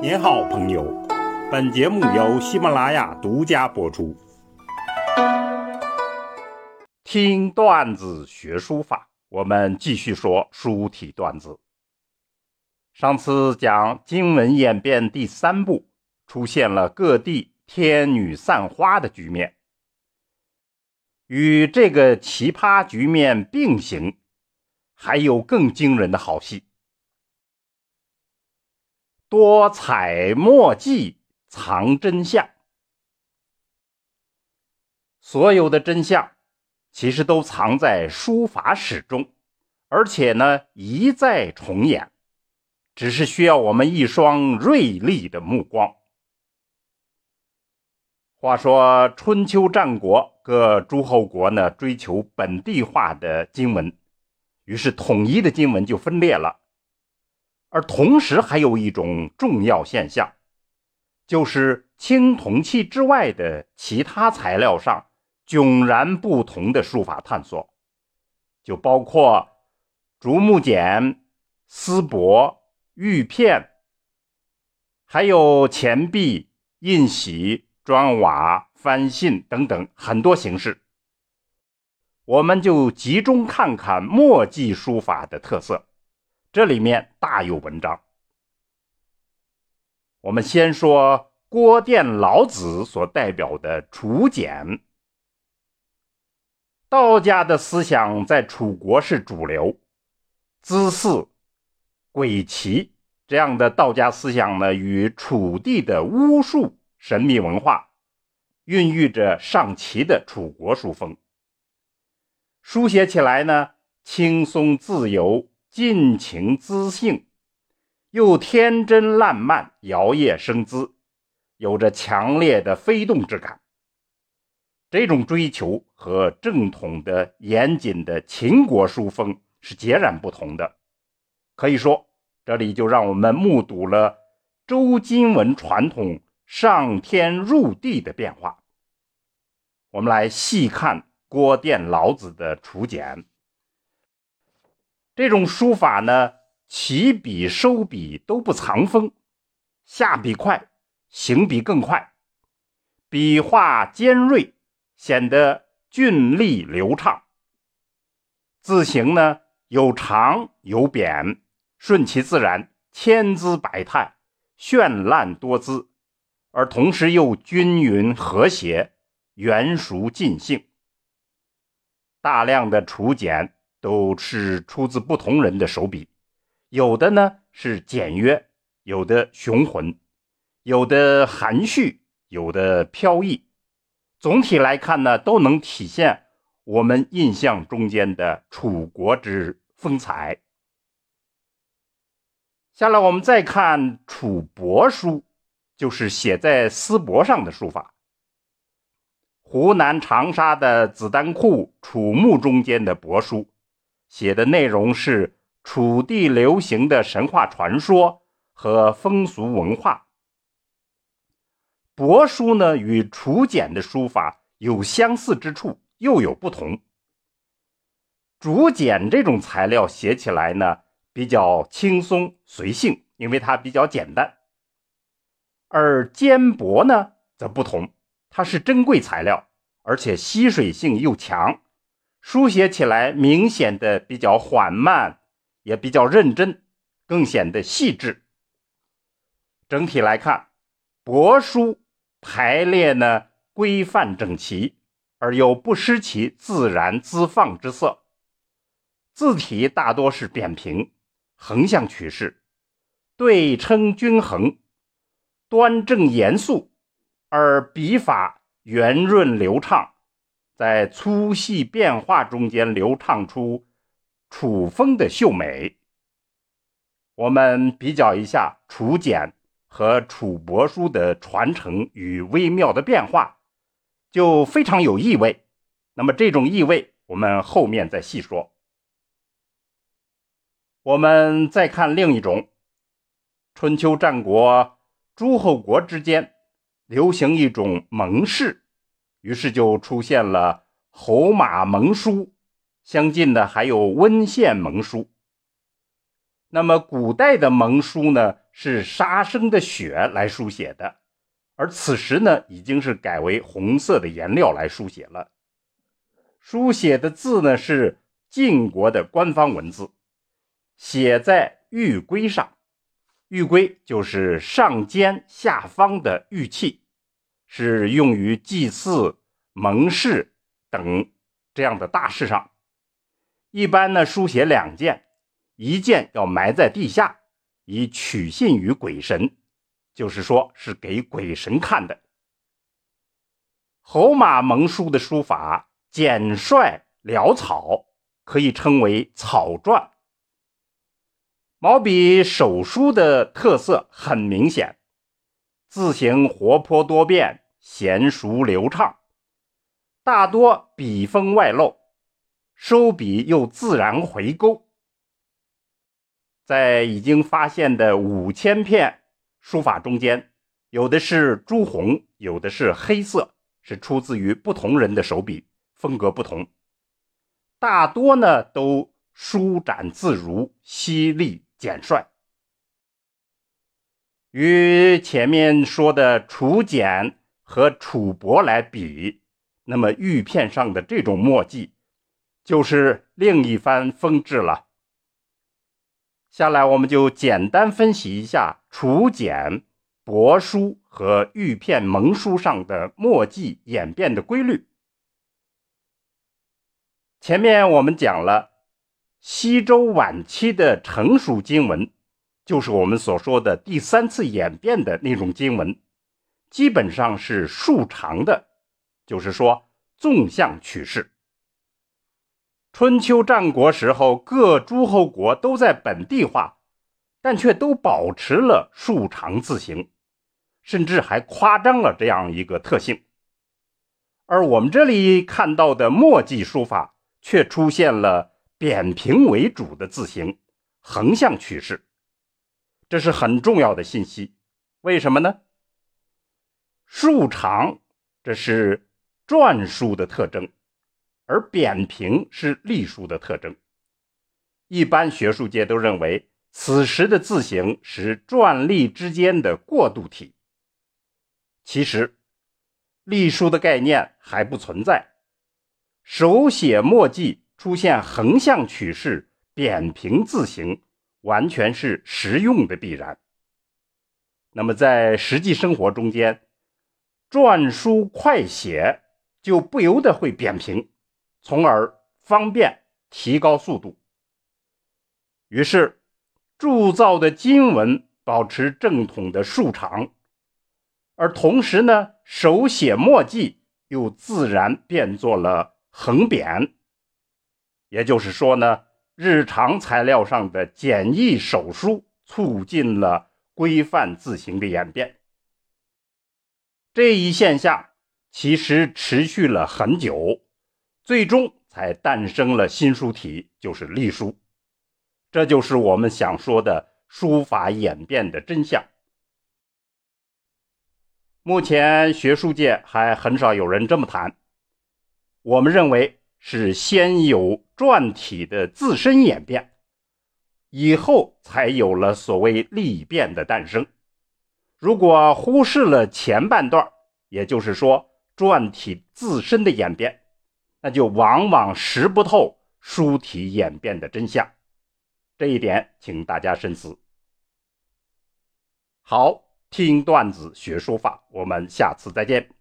您好，朋友。本节目由喜马拉雅独家播出。听段子学书法，我们继续说书体段子。上次讲经文演变第三步，出现了各地天女散花的局面。与这个奇葩局面并行，还有更惊人的好戏。多彩墨迹藏真相，所有的真相其实都藏在书法史中，而且呢一再重演，只是需要我们一双锐利的目光。话说春秋战国各诸侯国呢追求本地化的经文，于是统一的经文就分裂了。而同时还有一种重要现象，就是青铜器之外的其他材料上迥然不同的书法探索，就包括竹木简、丝帛、玉片，还有钱币、印玺、砖瓦、翻信等等很多形式。我们就集中看看墨迹书法的特色。这里面大有文章。我们先说郭店老子所代表的楚简。道家的思想在楚国是主流，姿祀、鬼奇这样的道家思想呢，与楚地的巫术神秘文化，孕育着上奇的楚国书风。书写起来呢，轻松自由。尽情自性，又天真烂漫、摇曳生姿，有着强烈的飞动之感。这种追求和正统的、严谨的秦国书风是截然不同的。可以说，这里就让我们目睹了周金文传统上天入地的变化。我们来细看郭店老子的楚简。这种书法呢，起笔收笔都不藏锋，下笔快，行笔更快，笔画尖锐，显得俊丽流畅。字形呢有长有扁，顺其自然，千姿百态，绚烂多姿，而同时又均匀和谐，圆熟尽兴。大量的楚简。都是出自不同人的手笔，有的呢是简约，有的雄浑，有的含蓄，有的飘逸。总体来看呢，都能体现我们印象中间的楚国之风采。下来我们再看楚帛书，就是写在丝帛上的书法。湖南长沙的子丹库楚墓中间的帛书。写的内容是楚地流行的神话传说和风俗文化。帛书呢与楚简的书法有相似之处，又有不同。竹简这种材料写起来呢比较轻松随性，因为它比较简单。而缣帛呢则不同，它是珍贵材料，而且吸水性又强。书写起来明显的比较缓慢，也比较认真，更显得细致。整体来看，帛书排列呢规范整齐，而又不失其自然滋放之色。字体大多是扁平，横向取势，对称均衡，端正严肃，而笔法圆润流畅。在粗细变化中间流畅出楚风的秀美。我们比较一下楚简和楚帛书的传承与微妙的变化，就非常有意味。那么这种意味，我们后面再细说。我们再看另一种，春秋战国诸侯国之间流行一种盟誓。于是就出现了侯马盟书，相近的还有温县盟书。那么古代的盟书呢，是杀生的血来书写的，而此时呢，已经是改为红色的颜料来书写了。书写的字呢是晋国的官方文字，写在玉圭上。玉圭就是上尖下方的玉器，是用于祭祀、盟誓等这样的大事上。一般呢，书写两件，一件要埋在地下，以取信于鬼神，就是说是给鬼神看的。侯马盟书的书法简率潦草，可以称为草篆。毛笔手书的特色很明显，字形活泼多变，娴熟流畅，大多笔锋外露。收笔又自然回勾，在已经发现的五千片书法中间，有的是朱红，有的是黑色，是出自于不同人的手笔，风格不同。大多呢都舒展自如，犀利简率。与前面说的楚简和楚帛来比，那么玉片上的这种墨迹。就是另一番风致了。下来，我们就简单分析一下楚简、帛书和玉片蒙书上的墨迹演变的规律。前面我们讲了，西周晚期的成熟经文，就是我们所说的第三次演变的那种经文，基本上是竖长的，就是说纵向取势。春秋战国时候，各诸侯国都在本地化，但却都保持了竖长字形，甚至还夸张了这样一个特性。而我们这里看到的墨迹书法，却出现了扁平为主的字形，横向趋势，这是很重要的信息。为什么呢？竖长，这是篆书的特征。而扁平是隶书的特征，一般学术界都认为此时的字形是篆隶之间的过渡体。其实，隶书的概念还不存在，手写墨迹出现横向取势、扁平字形，完全是实用的必然。那么在实际生活中间，篆书快写就不由得会扁平。从而方便提高速度。于是，铸造的金文保持正统的竖长，而同时呢，手写墨迹又自然变作了横扁。也就是说呢，日常材料上的简易手书促进了规范字形的演变。这一现象其实持续了很久。最终才诞生了新书体，就是隶书。这就是我们想说的书法演变的真相。目前学术界还很少有人这么谈。我们认为是先有篆体的自身演变，以后才有了所谓隶变的诞生。如果忽视了前半段，也就是说篆体自身的演变。那就往往识不透书体演变的真相，这一点请大家深思。好，听段子学书法，我们下次再见。